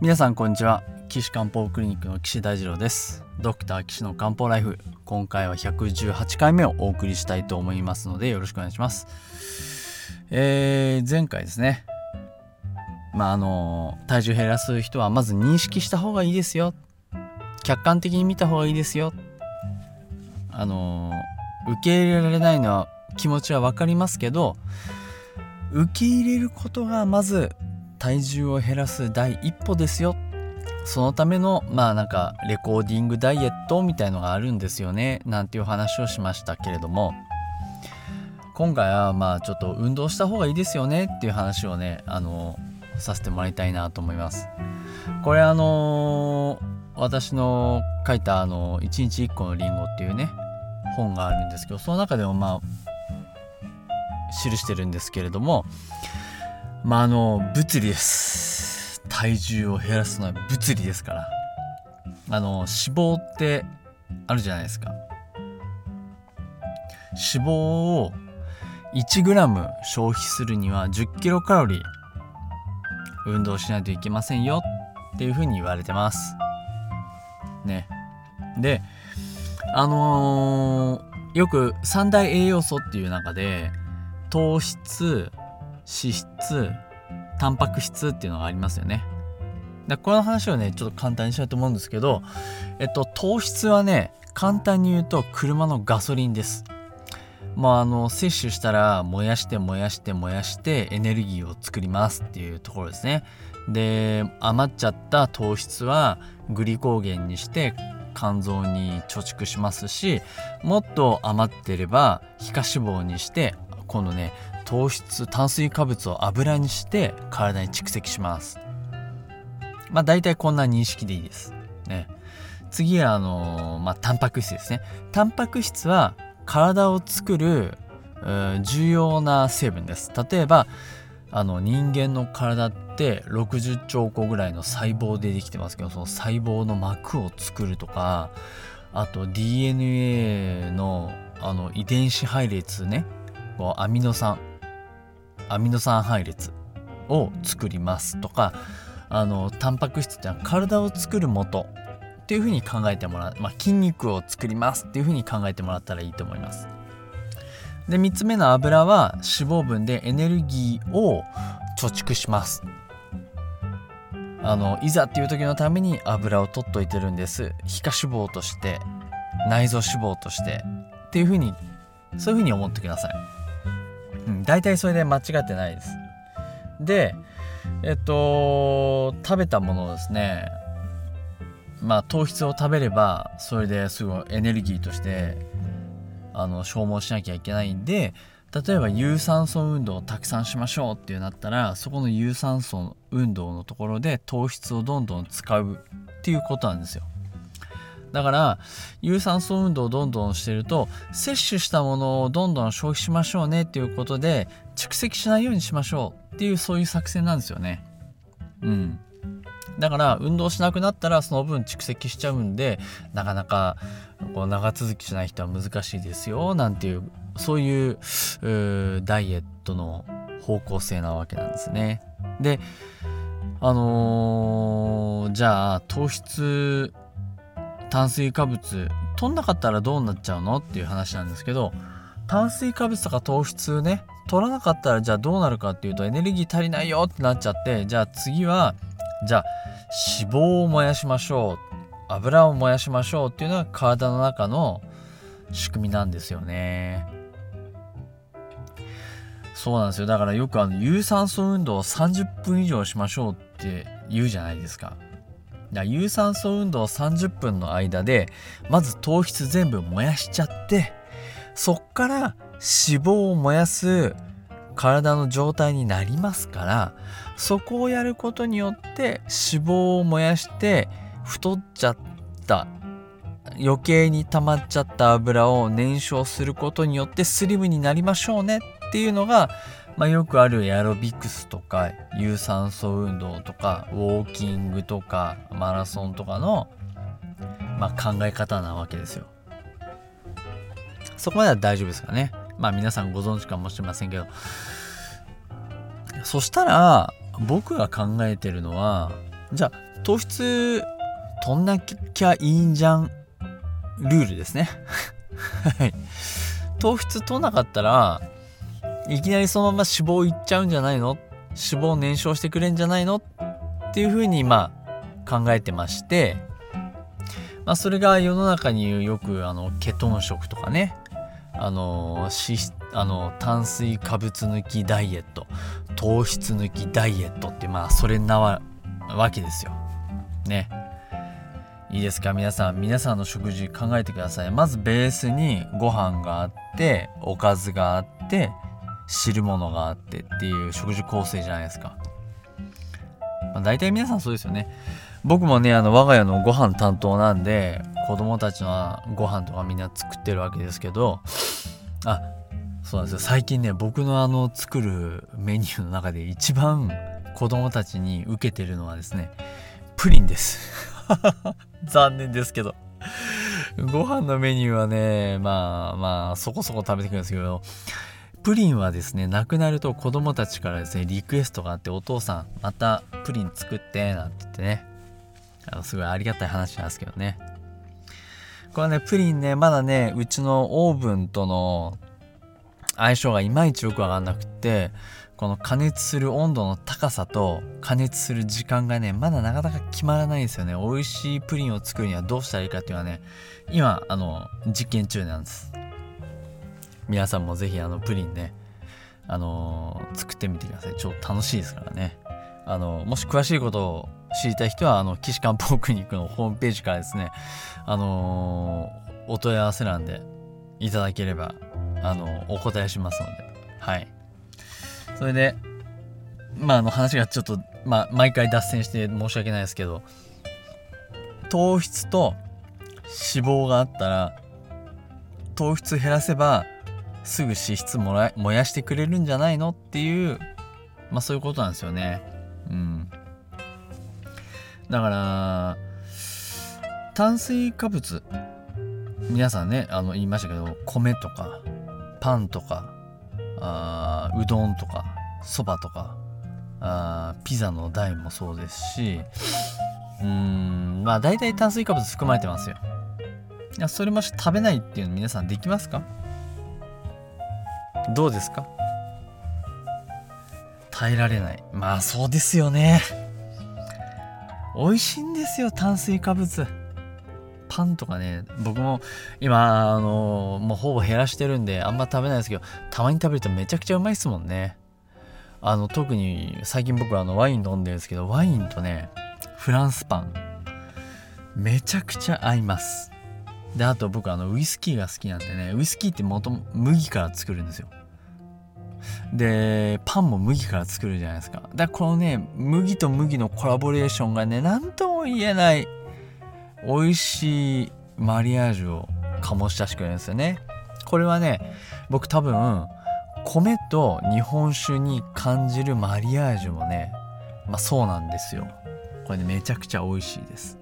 皆さんこんにちは。岸漢方クリニックの岸大二郎です。ドクター岸の漢方ライフ。今回は118回目をお送りしたいと思いますのでよろしくお願いします。えー、前回ですね。まああの体重減らす人はまず認識した方がいいですよ。客観的に見た方がいいですよ。あの受け入れられないのは気持ちは分かりますけど受け入れることがまず体重を減らす第一歩ですよ。そのためのまあなんかレコーディングダイエットみたいのがあるんですよね。なんていう話をしましたけれども。今回はまあちょっと運動した方がいいですよねっていう話をねあのさせてもらいたいなと思います。これあの私の書いたあの1日1個のリンゴっていうね本があるんですけどその中でもまあ記してるんですけれどもまああの物理です。体重を減らすのは物理ですから。あの脂肪ってあるじゃないですか。脂肪を 1g 消費するには 10kcal 運動しないといけませんよっていうふうに言われてます。ね。であのー、よく三大栄養素っていう中で糖質脂質タンパク質っていうのがありますよね。でこの話をねちょっと簡単にしたいと思うんですけどえっと糖質はね簡単に言うと車のガソリンです。まああの摂取したら燃やして燃やして燃やしてエネルギーを作りますっていうところですね。で余っちゃった糖質はグリコーゲンにして肝臓に貯蓄しますしもっと余ってれば皮下脂肪にして今度ね糖質炭水化物を油にして体に蓄積します。まあ大体こんな認識でいいです。ね。次はあのー、まあタンパク質ですね。タンパク質は体を作る重要な成分です。例えばあの人間の体って60兆個ぐらいの細胞でできてますけどその細胞の膜を作るとかあと DNA のあの遺伝子配列ね。こうアミノ酸。アミノ酸配列を作りますとかあのタンパク質っていうのは体を作る元っていうふうに考えてもらう、まあ、筋肉を作りますっていうふうに考えてもらったらいいと思います。で3つ目の油は脂肪分でエネルギーを貯蓄します。あのいざっていう時のために油を取っといてるんです。皮下脂肪として内臓脂肪として。っていうふうにそういうふうに思ってください、うん、大体それで間違ってないです。でえっと食べたものをですねまあ糖質を食べればそれですごいエネルギーとしてあの消耗しなきゃいけないんで例えば有酸素運動をたくさんしましょうっていうなったらそこの有酸素運動のところで糖質をどんどん使うっていうことなんですよ。だから有酸素運動をどんどんしてると摂取したものをどんどん消費しましょうねっていうことで蓄積しないようにしましょうっていうそういう作戦なんですよねうんだから運動しなくなったらその分蓄積しちゃうんでなかなかこう長続きしない人は難しいですよなんていうそういうダイエットの方向性なわけなんですね。であのー、じゃあ糖質炭水化物取んなかったらどうなっちゃうの？っていう話なんですけど炭水化物とか糖質ね取らなかったらじゃあどうなるかっていうとエネルギー足りないよってなっちゃってじゃあ次はじゃあ脂肪を燃やしましょう。油を燃やしましょうっていうのが体の中の仕組みなんですよね。そうなんですよ。だからよくあの有酸素運動を30分以上しましょうって言うじゃないですか。有酸素運動30分の間でまず糖質全部燃やしちゃってそっから脂肪を燃やす体の状態になりますからそこをやることによって脂肪を燃やして太っちゃった余計に溜まっちゃった油を燃焼することによってスリムになりましょうねっていうのが、まあ、よくあるエアロビクスとか有酸素運動とかウォーキングとかマラソンとかの、まあ、考え方なわけですよ。そこまでは大丈夫ですかね。まあ皆さんご存知かもしれませんけど。そしたら僕が考えてるのはじゃあ糖質取んなきゃいいんじゃんルールですねはい糖質取んなかったらいきなりそのまま脂肪いっちゃうんじゃないの？脂肪燃焼してくれんじゃないの？っていうふうにまあ考えてまして、まあ、それが世の中によくあのケトン食とかね。あの脂あの炭水化物抜きダイエット。糖質抜きダイエットってまあそれなわけですよ。ね。いいですか？皆さん皆さんの食事考えてください。まずベースにご飯があっておかずがあって汁物があってっていう食事構成じゃないですか、まあ、大体皆さんそうですよね。僕もねあの我が家のご飯担当なんで子供たちのご飯とかみんな作ってるわけですけどあそうなんですよ。最近ね僕のあの作るメニューの中で一番子供たちに受けてるのはですねプリンです。残念ですけど。ご飯のメニューはねまあまあそこそこ食べてくるんですけどプリンはですねなくなると子供たちからですねリクエストがあってお父さんまたプリン作ってなんて言ってね。あのすごいありがたい話なんですけどね。これねプリンねまだねうちのオーブンとの相性がいまいちよくわかんなくってこの加熱する温度の高さと加熱する時間がねまだなかなか決まらないんですよね。美味しいプリンを作るにはどうしたらいいかっていうのはね今あの実験中なんです。皆さんもぜひあのプリンねあのー、作ってみてください。超楽しいですからね。あのもし詳しいことを知りたい人はあの岸漢方クリニックのホームページからですねあのー、お問い合わせ欄でいただければあのお答えしますので。はい。それでまああの話がちょっとまあ毎回脱線して申し訳ないですけど糖質と脂肪があったら糖質減らせばすぐ脂質もら燃やしてくれるんじゃないのっていうまあそういうことなんですよね。うん。だから炭水化物皆さんねあの言いましたけど米とかパンとかあうどんとかそばとかあピザの台もそうですしうんまあ大体炭水化物含まれてますよ。いやそれもし食べないっていうの皆さんできますか？どうですか？耐えられない。まあそうですよね。美味しいんですよ炭水化物。パンとかね。僕も今あのもうほぼ減らしてるんであんま食べないですけどたまに食べるとめちゃくちゃうまいですもんね。あの特に最近僕あのワイン飲んでるんですけどワインとねフランスパン。めちゃくちゃ合います。であと僕あのウイスキーが好きなんでねウイスキーってもとも麦から作るんですよ。でパンも麦から作るじゃないですか。だからこのね麦と麦のコラボレーションがね何とも言えない美味しいマリアージュを醸し出してくれるんですよね。これはね僕多分米と日本酒に感じるマリアージュもねまあそうなんですよ。これねめちゃくちゃ美味しいです。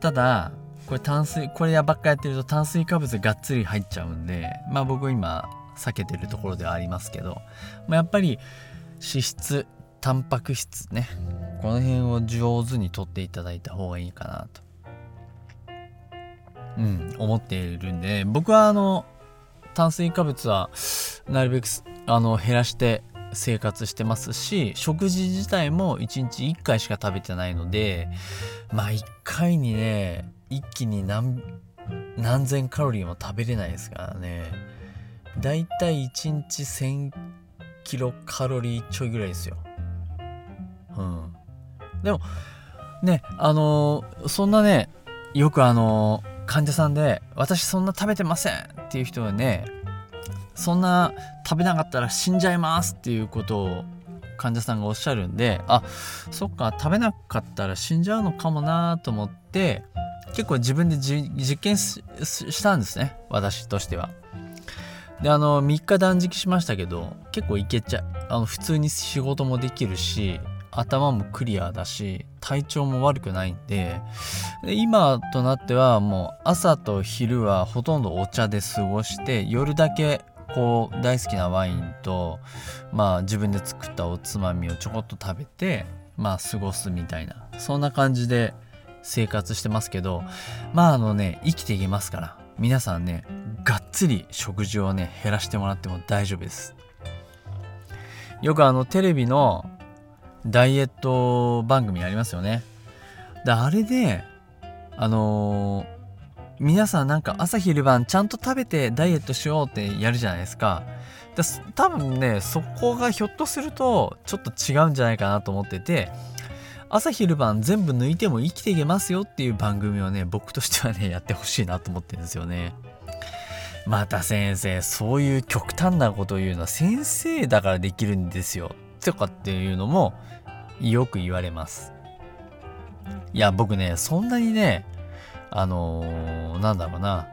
ただこれ炭水これやばっかやってると炭水化物がっつり入っちゃうんでまあ僕今避けてるところではありますけど、まあ、やっぱり脂質タンパク質ねこの辺を上手にとっていただいた方がいいかなと。うん思っているんで僕はあの炭水化物はなるべくあの減らして生活してますし食事自体も1日1回しか食べてないのでまあ1回にね一気に何何千カロリーも食べれないですからね。だいたい1日1000キロカロリーちょいぐらいですようんでもねあのー、そんなねよくあのー、患者さんで「私そんな食べてません」っていう人はねそんな食べなかったら死んじゃいますっていうことを患者さんがおっしゃるんであそっか食べなかったら死んじゃうのかもなと思って結構自分で実験したんですね私としては。であの3日断食しましたけど結構いけちゃあの普通に仕事もできるし頭もクリアだし体調も悪くないんで今となってはもう朝と昼はほとんどお茶で過ごして夜だけこう大好きなワインとまあ自分で作ったおつまみをちょこっと食べてまあ過ごすみたいなそんな感じで生活してますけどまああのね生きていけますから皆さんねがっつり食事をね減らしてもらっても大丈夫です。よくあのテレビのダイエット番組ありますよね。であれであのー皆さんなんか朝昼晩ちゃんと食べてダイエットしようってやるじゃないですか。だ多分ねそこがひょっとするとちょっと違うんじゃないかなと思ってて朝昼晩全部抜いても生きていけますよっていう番組をね僕としてはねやってほしいなと思ってるんですよね。また先生そういう極端なことを言うのは先生だからできるんですよ。とかっていうのもよく言われます。いや僕ねそんなにねあのー、なんだろうな。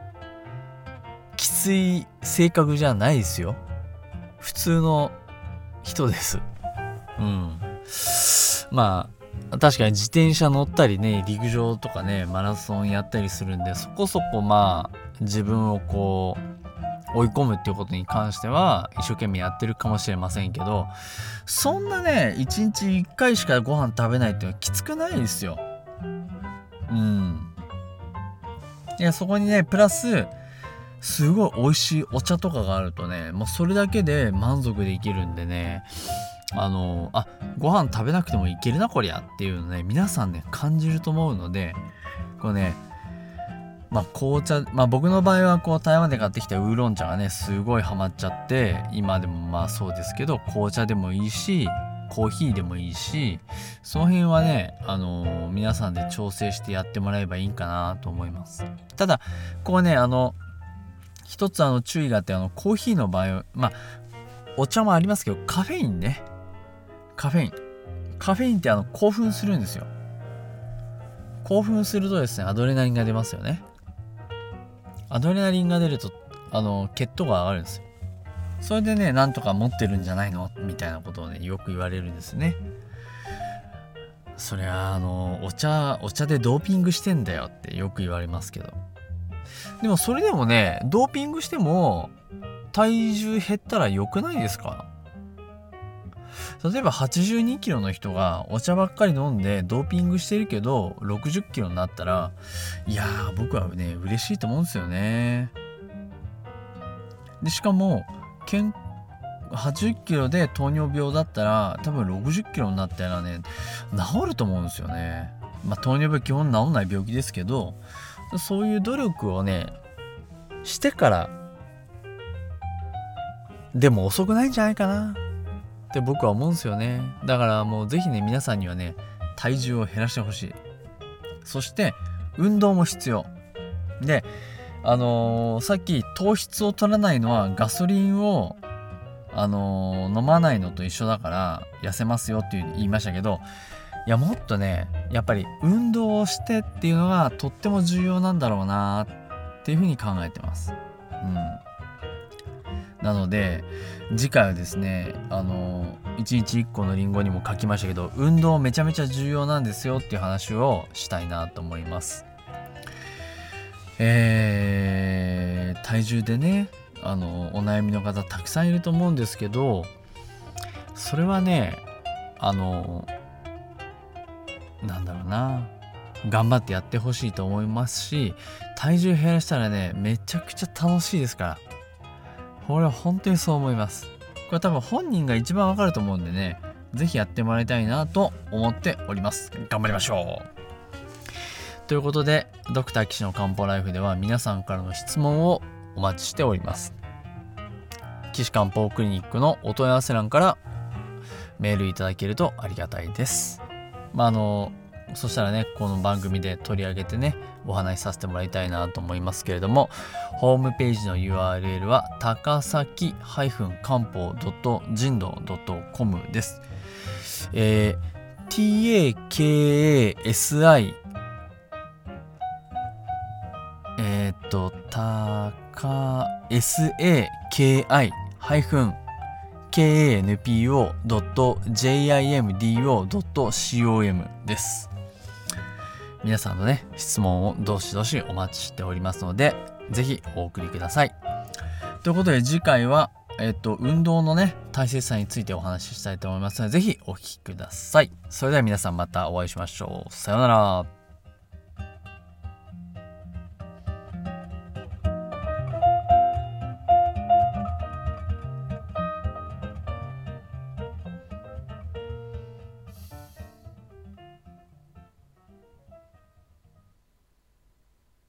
きつい性格じゃないですよ。普通の人です。うん。まあ確かに自転車乗ったりね陸上とかねマラソンやったりするんでそこそこまあ自分をこう追い込むっていうことに関しては一生懸命やってるかもしれませんけどそんなね一日1回しかご飯食べないっていうのはきつくないですよ。うん。いやそこにねプラスすごい美味しいお茶とかがあるとねもうそれだけで満足できるんでねあのあご飯食べなくてもいけるなこりゃっていうのね皆さんね感じると思うのでこうねまあ紅茶まあ僕の場合はこう台湾で買ってきたウーロン茶がねすごいハマっちゃって今でもまあそうですけど紅茶でもいいしコーヒーでもいいしその辺はね、あのー、皆さんで調整してやってもらえばいいかなと思います。ただこうねあの一つあの注意があってあのコーヒーの場合まあお茶もありますけどカフェインね。カフェイン。カフェインってあの興奮するんですよ。興奮するとですねアドレナリンが出ますよね。アドレナリンが出るとあの血糖が上がるんですよ。それでねなんとか持ってるんじゃないの？みたいなことをねよく言われるんですね。そりゃあのお茶お茶でドーピングしてんだよってよく言われますけど。でもそれでもねドーピングしても体重減ったら良くないですか？例えば82キロの人がお茶ばっかり飲んでドーピングしてるけど60キロになったらいやー僕はね嬉しいと思うんですよねでしかも健80キロで糖尿病だったら多分60キロになったらね治ると思うんですよね。まあ、糖尿病基本治んない病気ですけどそういう努力をねしてからでも遅くないんじゃないかなって僕は思うんですよね。だからもう是非ね皆さんにはね体重を減らしてほしい。そして運動も必要。であのー、さっき糖質を取らないのはガソリンを、あのー、飲まないのと一緒だから痩せますよって言いましたけどいやもっとねやっぱり運動をしてっていうのがとっても重要なんだろうなっていうふうに考えてます。うんなので次回はですねあの1日1個のりんごにも書きましたけど運動めちゃめちゃ重要なんですよっていう話をしたいなと思います。えー、体重でねあのお悩みの方たくさんいると思うんですけどそれはねあのなんだろうな頑張ってやってほしいと思いますし体重減らしたらねめちゃくちゃ楽しいですからこれは本当にそう思いますこれ多分本人が一番わかると思うんでね是非やってもらいたいなと思っております頑張りましょうということで、ドクター岸の漢方ライフでは皆さんからの質問をお待ちしております。岸漢方クリニックのお問い合わせ欄からメールいただけるとありがたいです。まあ、あの、そしたらね、この番組で取り上げてね、お話しさせてもらいたいなと思いますけれども、ホームページの URL は高崎漢方人道 .com です。えー、takasi えっと、たか、saki ハイフン kanpo.jimdo.com です。皆さんのね、質問をどしどしお待ちしておりますので、是非お送りください。ということで次回は、えっと、運動のね、大切さについてお話ししたいと思いますので、是非お聴きください。それでは皆さんまたお会いしましょう。さようなら。